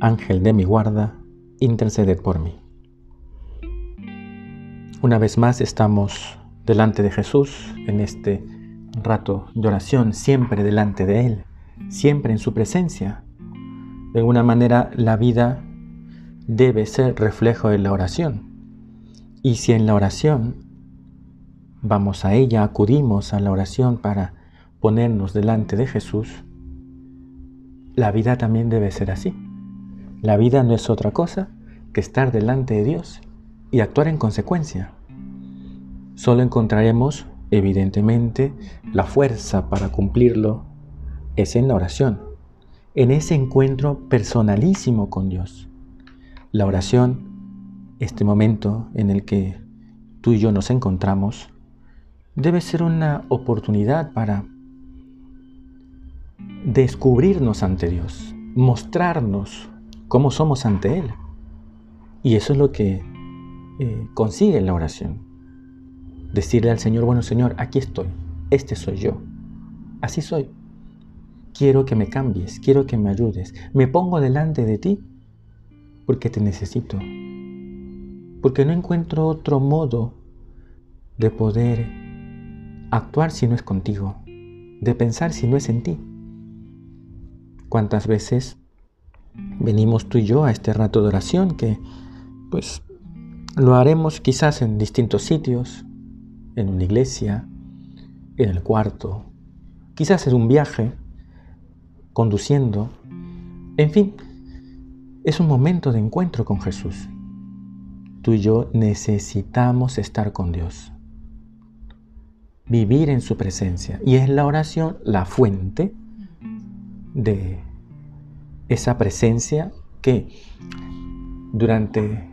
Ángel de mi guarda, interceded por mí. Una vez más estamos delante de Jesús en este rato de oración, siempre delante de Él, siempre en su presencia. De alguna manera la vida debe ser reflejo de la oración. Y si en la oración vamos a ella, acudimos a la oración para ponernos delante de Jesús, la vida también debe ser así. La vida no es otra cosa que estar delante de Dios y actuar en consecuencia. Solo encontraremos, evidentemente, la fuerza para cumplirlo es en la oración, en ese encuentro personalísimo con Dios. La oración, este momento en el que tú y yo nos encontramos, debe ser una oportunidad para descubrirnos ante Dios, mostrarnos cómo somos ante Él. Y eso es lo que eh, consigue la oración. Decirle al Señor, bueno Señor, aquí estoy, este soy yo, así soy. Quiero que me cambies, quiero que me ayudes. Me pongo delante de ti porque te necesito. Porque no encuentro otro modo de poder actuar si no es contigo, de pensar si no es en ti. ¿Cuántas veces venimos tú y yo a este rato de oración que pues lo haremos quizás en distintos sitios, en una iglesia, en el cuarto, quizás en un viaje, conduciendo, en fin, es un momento de encuentro con Jesús. Tú y yo necesitamos estar con Dios, vivir en su presencia. Y es la oración la fuente de esa presencia que durante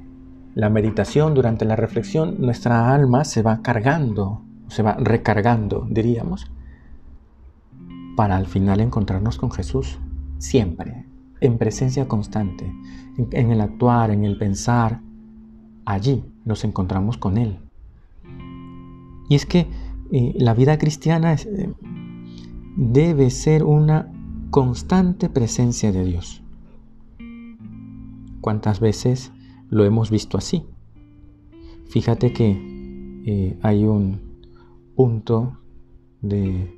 la meditación, durante la reflexión, nuestra alma se va cargando, se va recargando, diríamos, para al final encontrarnos con Jesús, siempre, en presencia constante, en, el actuar, en el pensar, allí nos encontramos con Él. Y es que eh, la vida cristiana eh, debe ser una constante presencia de Dios. ¿Cuántas veces lo hemos visto así? Fíjate que eh, hay un punto de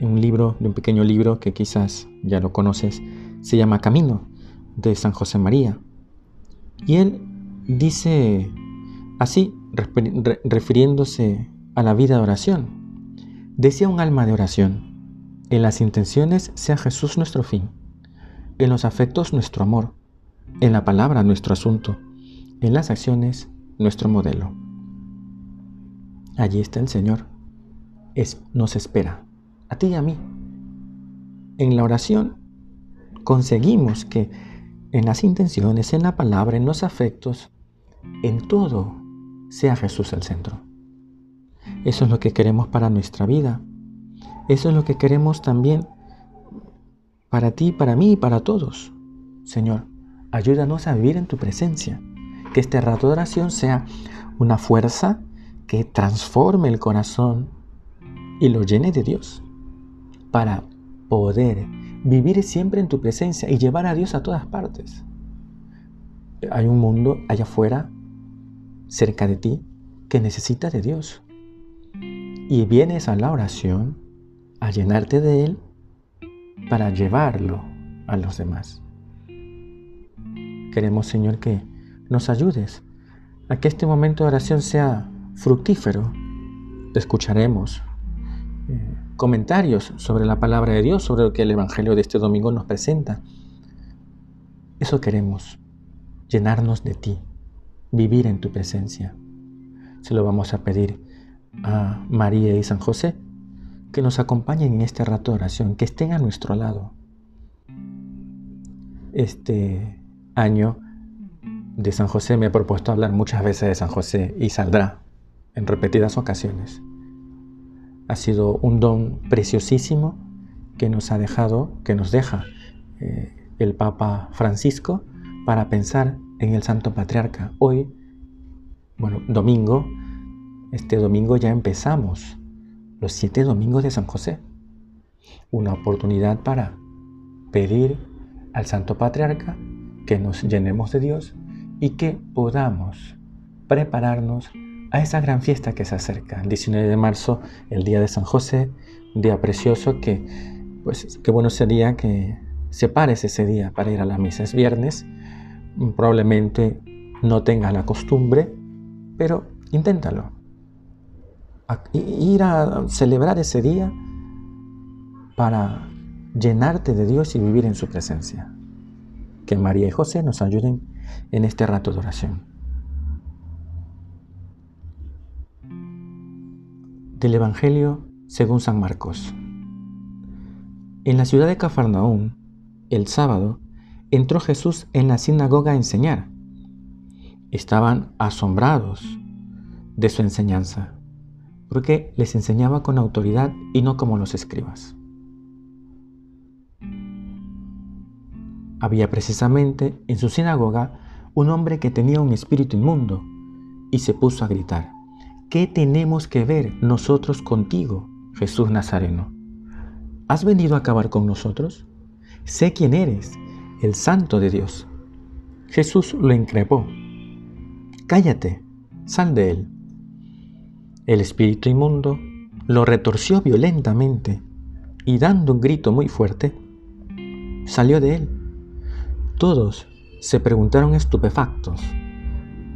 un libro, de un pequeño libro que quizás ya lo conoces, se llama Camino, de San José María. Y él dice así, refiriéndose a la vida de oración. Decía un alma de oración, en las intenciones sea Jesús nuestro fin, en los afectos nuestro amor, en la palabra nuestro asunto, en las acciones nuestro modelo. Allí está el Señor. Es, nos espera, a ti y a mí. En la oración conseguimos que en las intenciones, en la palabra, en los afectos, en todo, sea Jesús el centro. Eso es lo que queremos para nuestra vida eso es lo que queremos también para ti, para mí y para todos. Señor, ayúdanos a vivir en tu presencia. Que este rato de oración sea una fuerza que transforme el corazón y lo llene de Dios para poder vivir siempre en tu presencia y llevar a Dios a todas partes. Hay un mundo allá afuera, cerca de ti, que necesita de Dios. Y vienes a la oración a llenarte de Él para llevarlo a los demás. Queremos, Señor, que nos ayudes a que este momento de oración sea fructífero. escucharemos eh, comentarios sobre la palabra de Dios, sobre lo que el Evangelio de este domingo nos presenta. Eso queremos, llenarnos de ti, vivir en tu presencia. Se lo vamos a pedir a María y San José que nos acompañen en este rato de oración, que estén a nuestro lado. este año de San José me he propuesto hablar muchas veces de San José y saldrá en repetidas ocasiones. Ha sido un don preciosísimo que nos ha dejado, que nos deja eh, el Papa Francisco para pensar en el Santo Patriarca. Hoy, bueno, domingo, este domingo ya empezamos los siete domingos de San José. Una oportunidad para pedir al Santo Patriarca que nos llenemos de Dios y que podamos prepararnos a esa gran fiesta que se acerca, el 19 de marzo, el día de San José, un día precioso que, pues, qué bueno sería que separes ese día para ir a la misa. Es viernes, probablemente no tengas la costumbre, pero inténtalo. Ir a celebrar ese día para llenarte de Dios y vivir en su presencia. Que María y José nos ayuden en este rato de oración. Del Evangelio según San Marcos. En la ciudad de Cafarnaún, el sábado, entró Jesús en la sinagoga a enseñar. Estaban asombrados de su enseñanza, porque les enseñaba con autoridad y no como los escribas. Había precisamente en su sinagoga un hombre que tenía un espíritu inmundo y se puso a gritar, ¿qué tenemos que ver nosotros contigo, Jesús Nazareno? ¿Has venido a acabar con nosotros? Sé quién eres, el santo de Dios. Jesús lo increpó, cállate, sal de él. El espíritu inmundo lo retorció violentamente y dando un grito muy fuerte, salió de él. Todos se preguntaron estupefactos,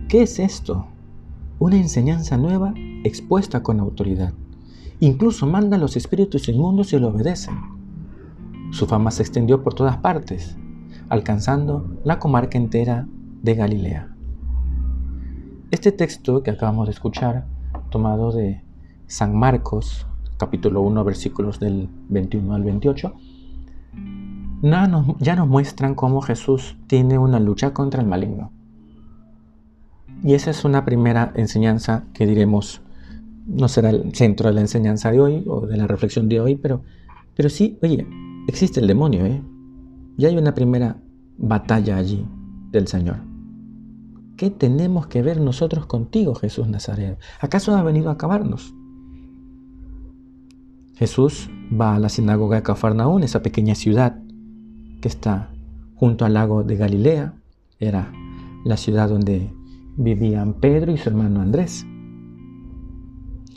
¿qué es esto? Una enseñanza nueva expuesta con autoridad. Incluso manda a los espíritus inmundos y lo obedecen. Su fama se extendió por todas partes, alcanzando la comarca entera de Galilea. Este texto que acabamos de escuchar, tomado de San Marcos, capítulo 1, versículos del 21 al 28, ya nos muestran cómo Jesús tiene una lucha contra el maligno. Y esa es una primera enseñanza que diremos, no será el centro de la enseñanza de hoy o de la reflexión de hoy, pero, pero sí, oye, existe el demonio, ¿eh? Y hay una primera batalla allí del Señor. ¿Qué tenemos que ver nosotros contigo, Jesús Nazareno? ¿Acaso ha venido a acabarnos? Jesús va a la sinagoga de Cafarnaún, esa pequeña ciudad que está junto al lago de Galilea. Era la ciudad donde vivían Pedro y su hermano Andrés.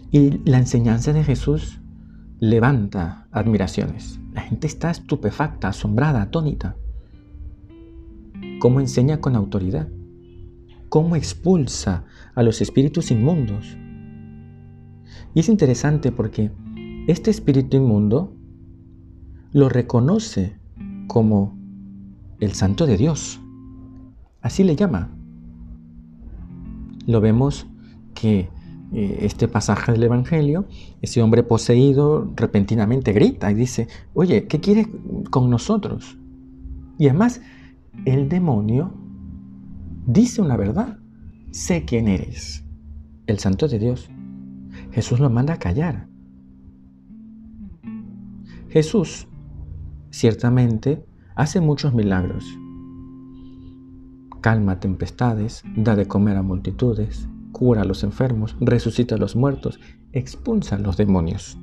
Y la enseñanza de Jesús levanta admiraciones. La gente está estupefacta, asombrada, atónita. Cómo enseña con autoridad. Cómo expulsa a los espíritus inmundos. Y es interesante porque este espíritu inmundo lo reconoce como el santo de Dios. Así le llama. Lo vemos que eh, este pasaje del Evangelio, ese hombre poseído repentinamente grita y dice, oye, ¿qué quiere con nosotros? Y además, el demonio dice una verdad, sé quién eres, el santo de Dios. Jesús lo manda a callar. Jesús Ciertamente, hace muchos milagros. Calma tempestades, da de comer a multitudes, cura a los enfermos, resucita a los muertos, expulsa a los demonios.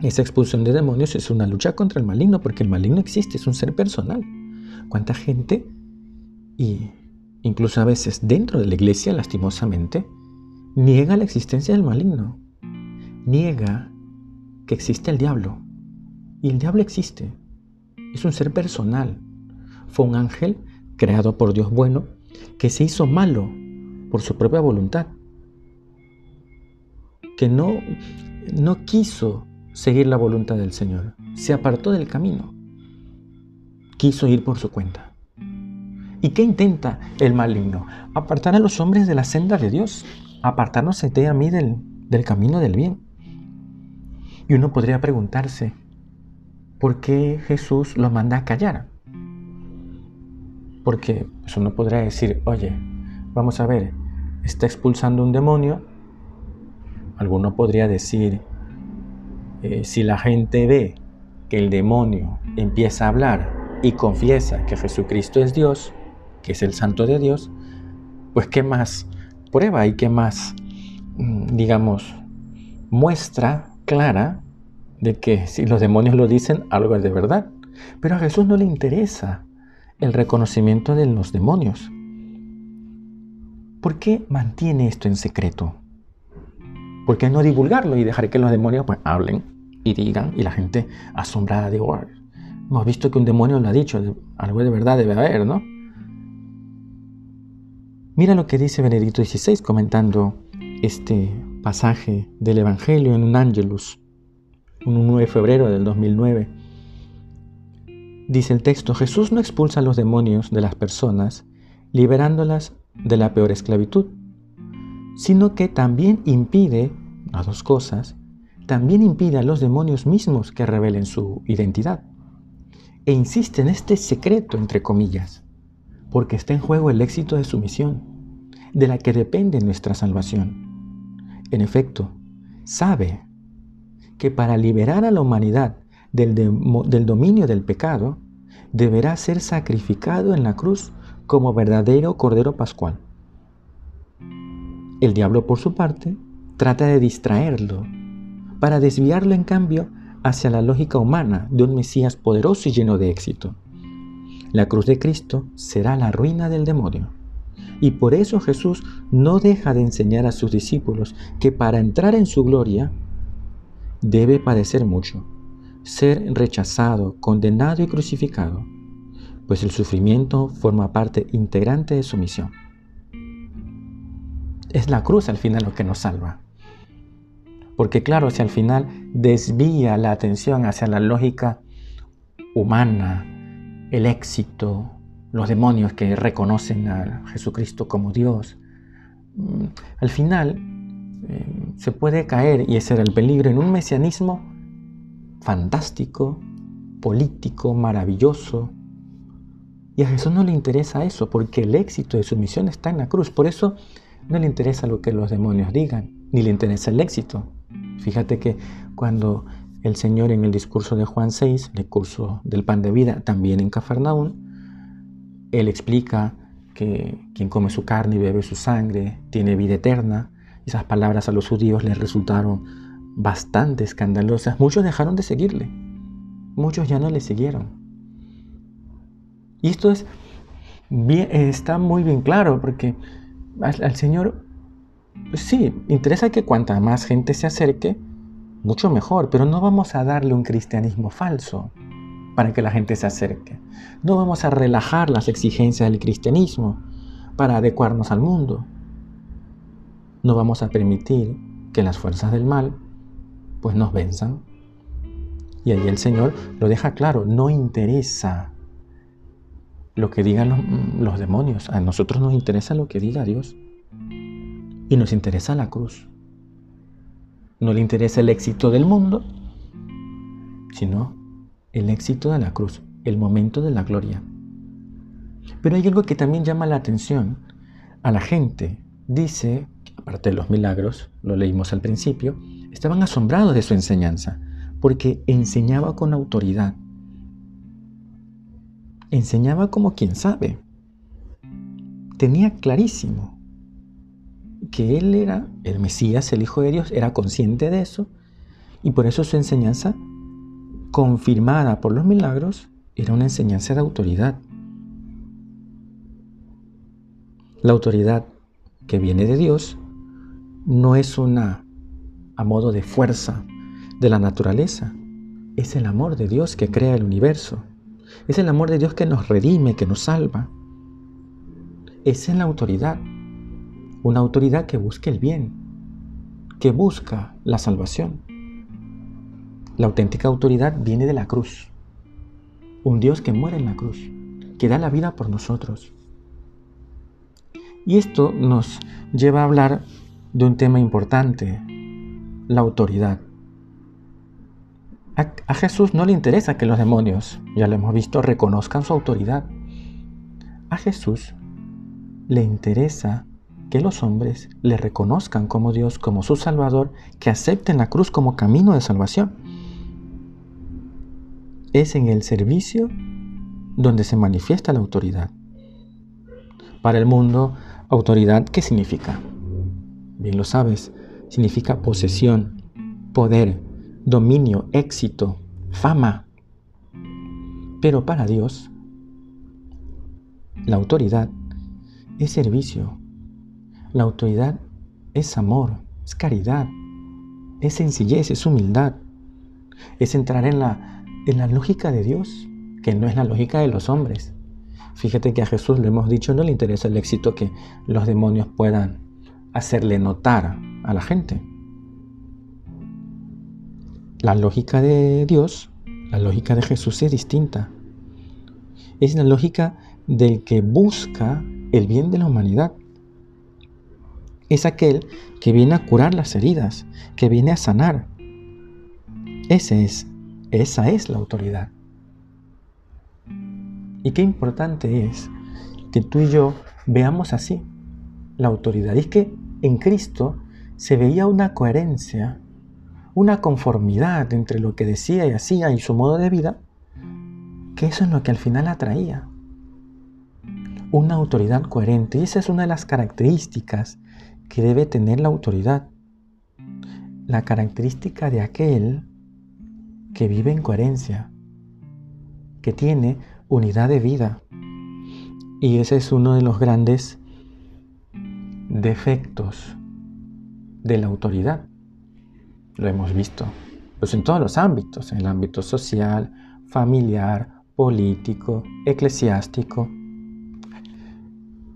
Esa expulsión de demonios es una lucha contra el maligno, porque el maligno existe, es un ser personal. ¿Cuánta gente, y incluso a veces dentro de la iglesia, lastimosamente, niega la existencia del maligno? Niega que existe el diablo, y el diablo existe. Es un ser personal. Fue un ángel creado por Dios bueno que se hizo malo por su propia voluntad. Que no, no quiso seguir la voluntad del Señor. Se apartó del camino. Quiso ir por su cuenta. ¿Y qué intenta el maligno? Apartar a los hombres de la senda de Dios. Apartarnos y a mí del, camino del bien. Y uno podría preguntarse, ¿por qué Jesús los manda a callar? Porque eso no podría decir, oye, vamos a ver, está expulsando un demonio. Alguno podría decir, eh, si la gente ve que el demonio empieza a hablar y confiesa que Jesucristo es Dios, que es el santo de Dios, pues qué más prueba y qué más, mm, digamos, muestra clara de que si los demonios lo dicen, algo es de verdad. Pero a Jesús no le interesa el reconocimiento de los demonios. ¿Por qué mantiene esto en secreto? ¿Por qué no divulgarlo y dejar que los demonios pues, hablen y digan y la gente asombrada de, hemos visto que un demonio lo ha dicho, algo de verdad debe haber, ¿no? Mira lo que dice Benedicto XVI comentando este pasaje del Evangelio en un Angelus, un 9 de febrero del 2009. Dice el texto, Jesús no expulsa a los demonios de las personas, liberándolas de la peor esclavitud, sino que también impide, las dos cosas, también impide a los demonios mismos que revelen su identidad. E insiste en este secreto, entre comillas, porque está en juego el éxito de su misión, de la que depende nuestra salvación. En efecto, sabe que para liberar a la humanidad del, del dominio del pecado, deberá ser sacrificado en la cruz como verdadero Cordero Pascual. El diablo, por su parte, trata de distraerlo, para desviarlo en cambio hacia la lógica humana de un Mesías poderoso y lleno de éxito. La cruz de Cristo será la ruina del demonio. Y por eso Jesús no deja de enseñar a sus discípulos que para entrar en su gloria debe padecer mucho, ser rechazado, condenado y crucificado, pues el sufrimiento forma parte integrante de su misión. Es la cruz al final lo que nos salva. Porque claro, si al final desvía la atención hacia la lógica humana, el éxito, los demonios que reconocen a Jesucristo como Dios. Mm, al final eh, se puede caer, y ese era el peligro, en un mesianismo fantástico, político, maravilloso. Y a Jesús no le interesa eso, porque el éxito de su misión está en la cruz. Por eso no le interesa lo que los demonios digan, ni le interesa el éxito. Fíjate que cuando el Señor en el discurso de Juan 6, el discurso del pan de vida, también en Cafarnaún, él explica que quien come su carne y bebe su sangre tiene vida eterna. Esas palabras a los judíos les resultaron bastante escandalosas. Muchos dejaron de seguirle. Muchos ya no le siguieron. Y esto es está muy bien claro porque al, Señor, pues sí, interesa que cuanta más gente se acerque, mucho mejor, pero no vamos a darle un cristianismo falso para que la gente se acerque. No vamos a relajar las exigencias del cristianismo para adecuarnos al mundo. No vamos a permitir que las fuerzas del mal pues nos venzan. Y ahí el Señor lo deja claro, no interesa lo que digan los, los demonios, a nosotros nos interesa lo que diga Dios. Y nos interesa la cruz. No le interesa el éxito del mundo, sino el éxito de la cruz, el momento de la gloria. Pero hay algo que también llama la atención a la gente. Dice, aparte de los milagros, lo leímos al principio, estaban asombrados de su enseñanza, porque enseñaba con autoridad. Enseñaba como quien sabe. Tenía clarísimo que él era el Mesías, el Hijo de Dios, era consciente de eso, y por eso su enseñanza confirmada por los milagros, era una enseñanza de autoridad. La autoridad que viene de Dios no es una a modo de fuerza de la naturaleza, es el amor de Dios que crea el universo, es el amor de Dios que nos redime, que nos salva. Es en la autoridad, una autoridad que busca el bien, que busca la salvación. La auténtica autoridad viene de la cruz. Un Dios que muere en la cruz, que da la vida por nosotros. Y esto nos lleva a hablar de un tema importante, la autoridad. A, Jesús no le interesa que los demonios, ya lo hemos visto, reconozcan su autoridad. A Jesús le interesa que los hombres le reconozcan como Dios, como su Salvador, que acepten la cruz como camino de salvación. Es en el servicio donde se manifiesta la autoridad. Para el mundo, autoridad, ¿qué significa? Bien lo sabes, significa posesión, poder, dominio, éxito, fama. Pero para Dios, la autoridad es servicio. La autoridad es amor, es caridad, es sencillez, es humildad. Es entrar en la, en la lógica de Dios, que no es la lógica de los hombres. Fíjate que a Jesús le hemos dicho no le interesa el éxito que los demonios puedan hacerle notar a la gente. La lógica de Dios, la lógica de Jesús es distinta. Es la lógica del que busca el bien de la humanidad. Es aquel que viene a curar las heridas, que viene a sanar. Ese es, esa es la autoridad. Y qué importante es que tú y yo veamos así la autoridad. Y es que en Cristo se veía una coherencia, una conformidad entre lo que decía y hacía y su modo de vida, que eso es lo que al final atraía una autoridad coherente. Y esa es una de las características que debe tener la autoridad. La característica de aquel que vive en coherencia, que tiene unidad de vida. Y ese es uno de los grandes defectos de la autoridad. Lo hemos visto pues en todos los ámbitos, en el ámbito social, familiar, político, eclesiástico,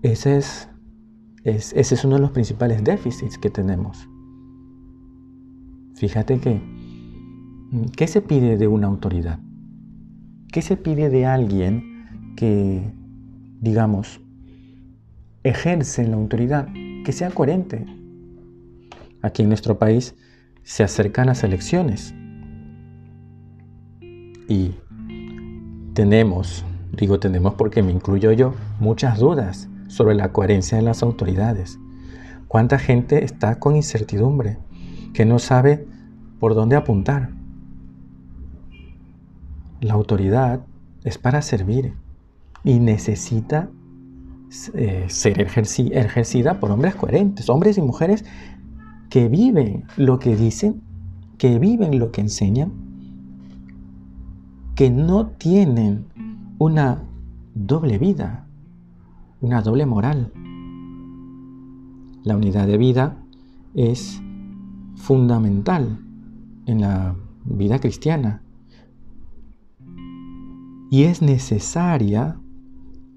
ese es, ese es uno de los principales déficits que tenemos. Fíjate que, ¿qué se pide de una autoridad? ¿Qué se pide de alguien que, digamos, ejerce la autoridad? Que sea coherente. Aquí en nuestro país se acercan las elecciones y tenemos, digo tenemos porque me incluyo yo, muchas dudas sobre la coherencia de las autoridades. ¿Cuánta gente está con incertidumbre, que no sabe por dónde apuntar? La autoridad es para servir y necesita eh, ser ejercida por hombres coherentes, hombres y mujeres que viven lo que dicen, que viven lo que enseñan, que no tienen una doble vida, una doble moral. La unidad de vida es fundamental en la vida cristiana y es necesaria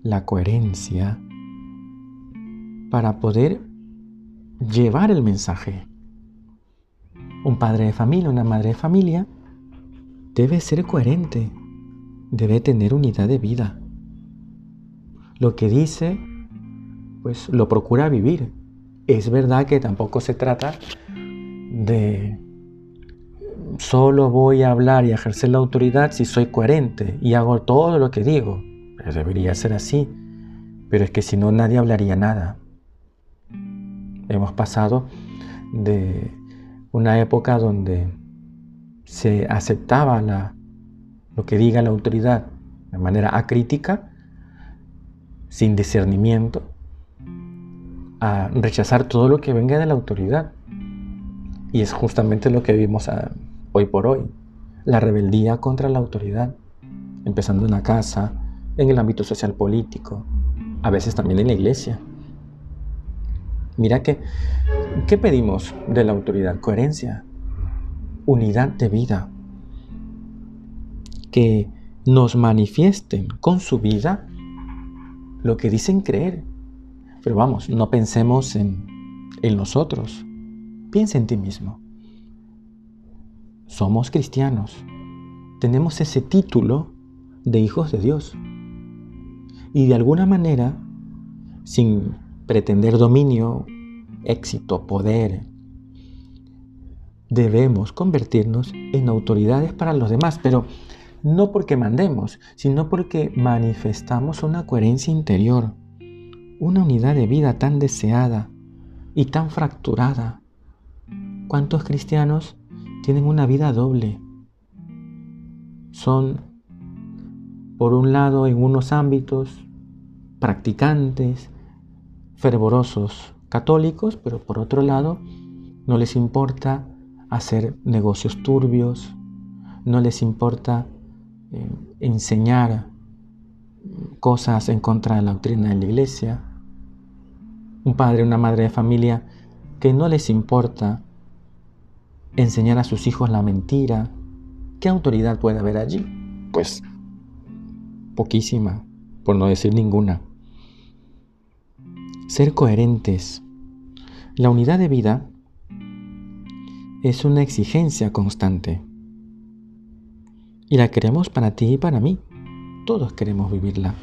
la coherencia para poder llevar el mensaje. Un padre de familia, una madre de familia, debe ser coherente, debe tener unidad de vida lo que dice, pues lo procura vivir. Es verdad que tampoco se trata de solo voy a hablar y ejercer la autoridad si soy coherente y hago todo lo que digo. debería ser así. Pero es que si no, nadie hablaría nada. Hemos pasado de una época donde se aceptaba la, lo que diga la autoridad de manera acrítica sin discernimiento, a rechazar todo lo que venga de la autoridad. Y es justamente lo que vimos ah, hoy por hoy, la rebeldía contra la autoridad, empezando en la casa, en el ámbito social político, a veces también en la iglesia. Mira que, ¿qué pedimos de la autoridad? Coherencia, unidad de vida, que nos manifiesten con su vida lo que dicen creer. Pero vamos, no pensemos en, en nosotros. Piensa en ti mismo. Somos cristianos. Tenemos ese título de hijos de Dios. Y de alguna manera, sin pretender dominio, éxito, poder, debemos convertirnos en autoridades para los demás. Pero no porque mandemos, sino porque manifestamos una coherencia interior, una unidad de vida tan deseada y tan fracturada. ¿Cuántos cristianos tienen una vida doble? Son, por un lado, en unos ámbitos, practicantes, fervorosos, católicos, pero por otro lado, no les importa hacer negocios turbios, no les importa eh, enseñar cosas en contra de la doctrina de la iglesia. Un padre, una madre de familia que no les importa enseñar a sus hijos la mentira. ¿Qué autoridad puede haber allí? Pues poquísima, por no decir ninguna. Ser coherentes. La unidad de vida es una exigencia constante. Y la queremos para ti y para mí. Todos queremos vivirla.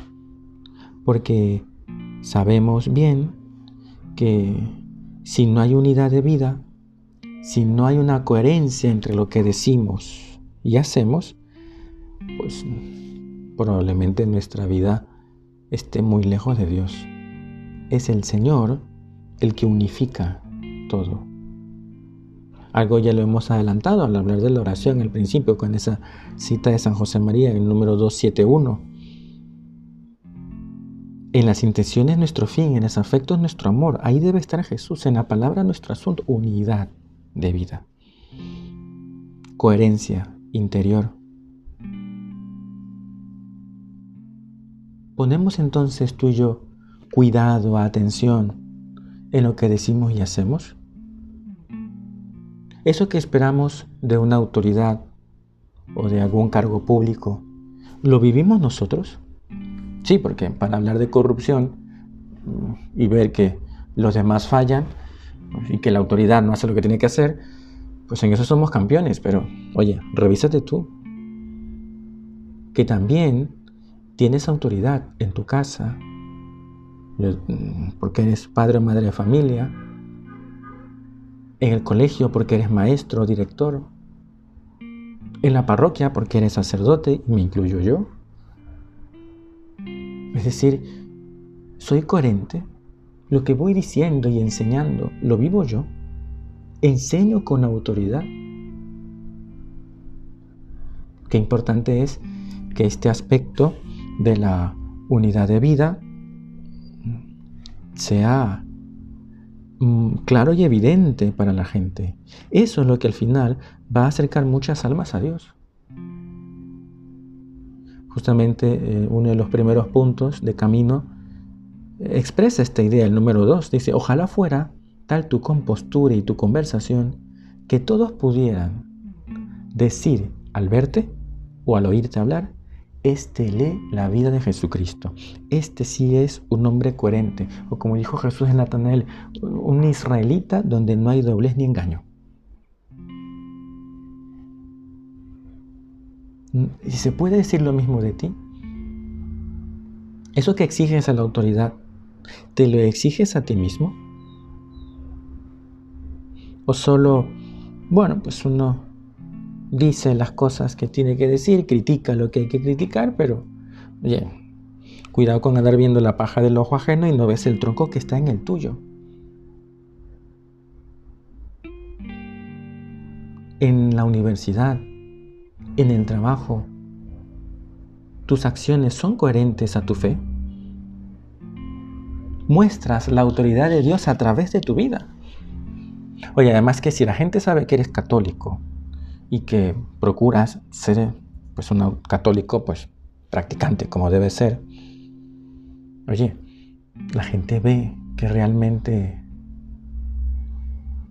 Porque sabemos bien que si no hay unidad de vida, si no hay una coherencia entre lo que decimos y hacemos, pues probablemente nuestra vida esté muy lejos de Dios. Es el Señor el que unifica todo. Algo ya lo hemos adelantado al hablar de la oración al principio con esa cita de San José María el número 271. En las intenciones nuestro fin, en los afectos nuestro amor. Ahí debe estar Jesús, en la palabra nuestro asunto, unidad de vida. Coherencia interior. Ponemos entonces tú y yo cuidado, atención en lo que decimos y hacemos. Eso que esperamos de una autoridad o de algún cargo público, ¿lo vivimos nosotros? Sí, porque para hablar de corrupción y ver que los demás fallan y que la autoridad no hace lo que tiene que hacer, pues en eso somos campeones, pero oye, revísate tú. Que también tienes autoridad en tu casa, porque eres padre o madre de familia, en el colegio porque eres maestro o director, en la parroquia porque eres sacerdote, y me incluyo yo. Es decir, soy coherente. Lo que voy diciendo y enseñando, lo vivo yo. Enseño con autoridad. Qué importante es que este aspecto de la unidad de vida sea claro y evidente para la gente. Eso es lo que al final va a acercar muchas almas a Dios. Justamente eh, uno de los primeros puntos de camino expresa esta idea, el número dos. Dice, ojalá fuera tal tu compostura y tu conversación que todos pudieran decir al verte o al oírte hablar, este lee la vida de Jesucristo. Este sí es un hombre coherente. O como dijo Jesús en Natanael, un israelita donde no hay doblez ni engaño. ¿Y se puede decir lo mismo de ti? Eso que exiges a la autoridad, ¿te lo exiges a ti mismo? ¿O solo, bueno, pues uno dice las cosas que tiene que decir, critica lo que hay que criticar, pero oye, cuidado con andar viendo la paja del ojo ajeno y no ves el tronco que está en el tuyo. En la universidad, en el trabajo, tus acciones son coherentes a tu fe. Muestras la autoridad de Dios a través de tu vida. Oye, además que si la gente sabe que eres católico, y que procuras ser pues un católico pues practicante como debe ser, oye, la gente ve que realmente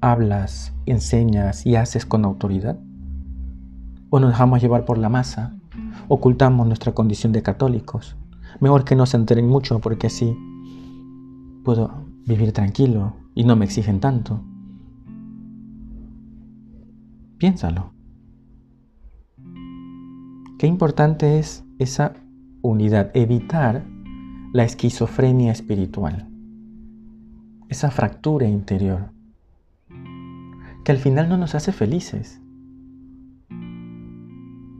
hablas, enseñas y haces con autoridad. O nos dejamos llevar por la masa, ocultamos nuestra condición de católicos. Mejor que no se enteren mucho porque así puedo vivir tranquilo y no me exigen tanto. Piénsalo. Qué importante es esa unidad, evitar la esquizofrenia espiritual, esa fractura interior, que al final no nos hace felices.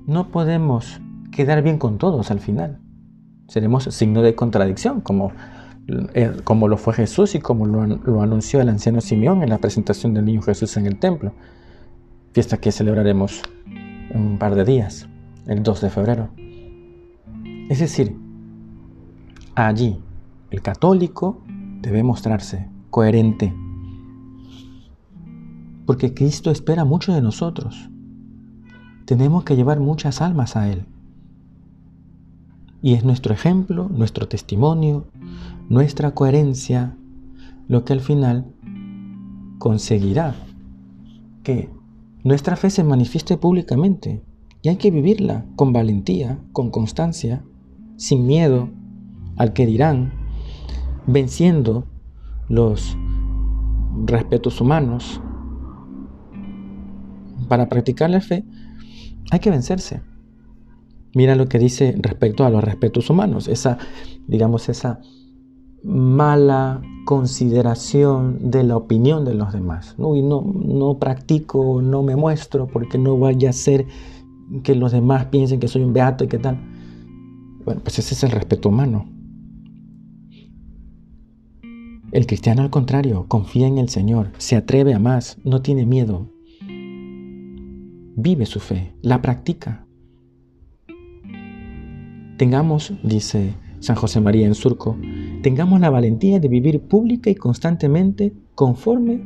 No podemos quedar bien con todos al final. Seremos signo de contradicción, como, eh, como lo fue Jesús y como lo, anunció el anciano Simeón en la presentación del niño Jesús en el templo. Fiesta que celebraremos un par de días, el 2 de febrero. Es decir, allí el católico debe mostrarse coherente, porque Cristo espera mucho de nosotros. Tenemos que llevar muchas almas a Él. Y es nuestro ejemplo, nuestro testimonio, nuestra coherencia, lo que al final conseguirá que nuestra fe se manifieste públicamente. Hay que vivirla con valentía, con constancia, sin miedo al que dirán, venciendo los respetos humanos. Para practicar la fe hay que vencerse. Mira lo que dice respecto a los respetos humanos, esa, digamos, esa mala consideración de la opinión de los demás. ¿no? Y no, no practico, no me muestro porque no vaya a ser que los demás piensen que soy un beato y qué tal. Bueno, pues ese es el respeto humano. El cristiano al contrario, confía en el Señor, se atreve a más, no tiene miedo. Vive su fe, la practica. Tengamos, dice San José María en Surco, tengamos la valentía de vivir pública y constantemente conforme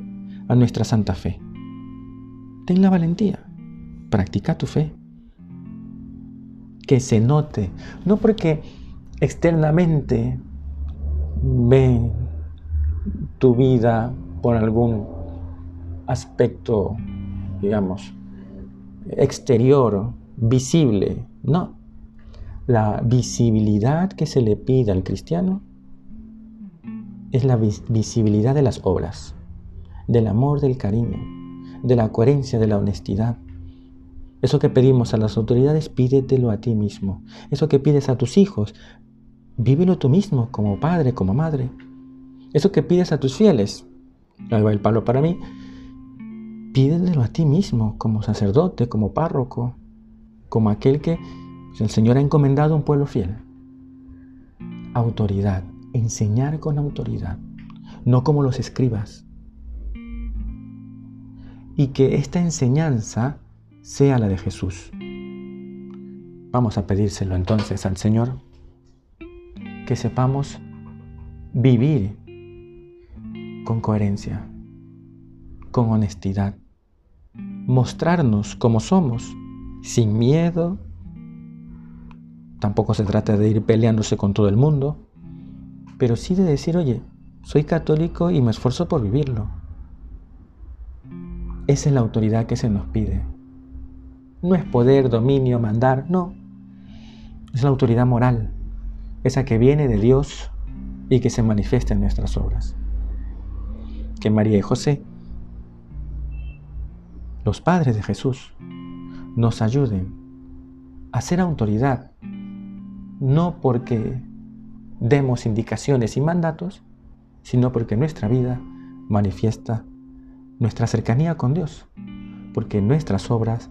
a nuestra santa fe. Ten la valentía, practica tu fe. Que se note, no porque externamente ven tu vida por algún aspecto, digamos, exterior, visible. No. La visibilidad que se le pide al cristiano es la visibilidad de las obras, del amor, del cariño, de la coherencia, de la honestidad. Eso que pedimos a las autoridades, pídetelo a ti mismo. Eso que pides a tus hijos, vívelo tú mismo como padre, como madre. Eso que pides a tus fieles, ahí va el palo para mí, pídelo a ti mismo como sacerdote, como párroco, como aquel que el Señor ha encomendado a un pueblo fiel. Autoridad, enseñar con autoridad, no como los escribas. Y que esta enseñanza sea la de Jesús. Vamos a pedírselo entonces al Señor, que sepamos vivir con coherencia, con honestidad, mostrarnos como somos, sin miedo. Tampoco se trata de ir peleándose con todo el mundo, pero sí de decir, oye, soy católico y me esfuerzo por vivirlo. Esa es la autoridad que se nos pide. No es poder, dominio, mandar, no. Es la autoridad moral, esa que viene de Dios y que se manifiesta en nuestras obras que María y José, los padres de Jesús, nos ayuden a ser autoridad, no porque demos indicaciones y mandatos, sino porque nuestra vida manifiesta nuestra cercanía con Dios, porque nuestras obras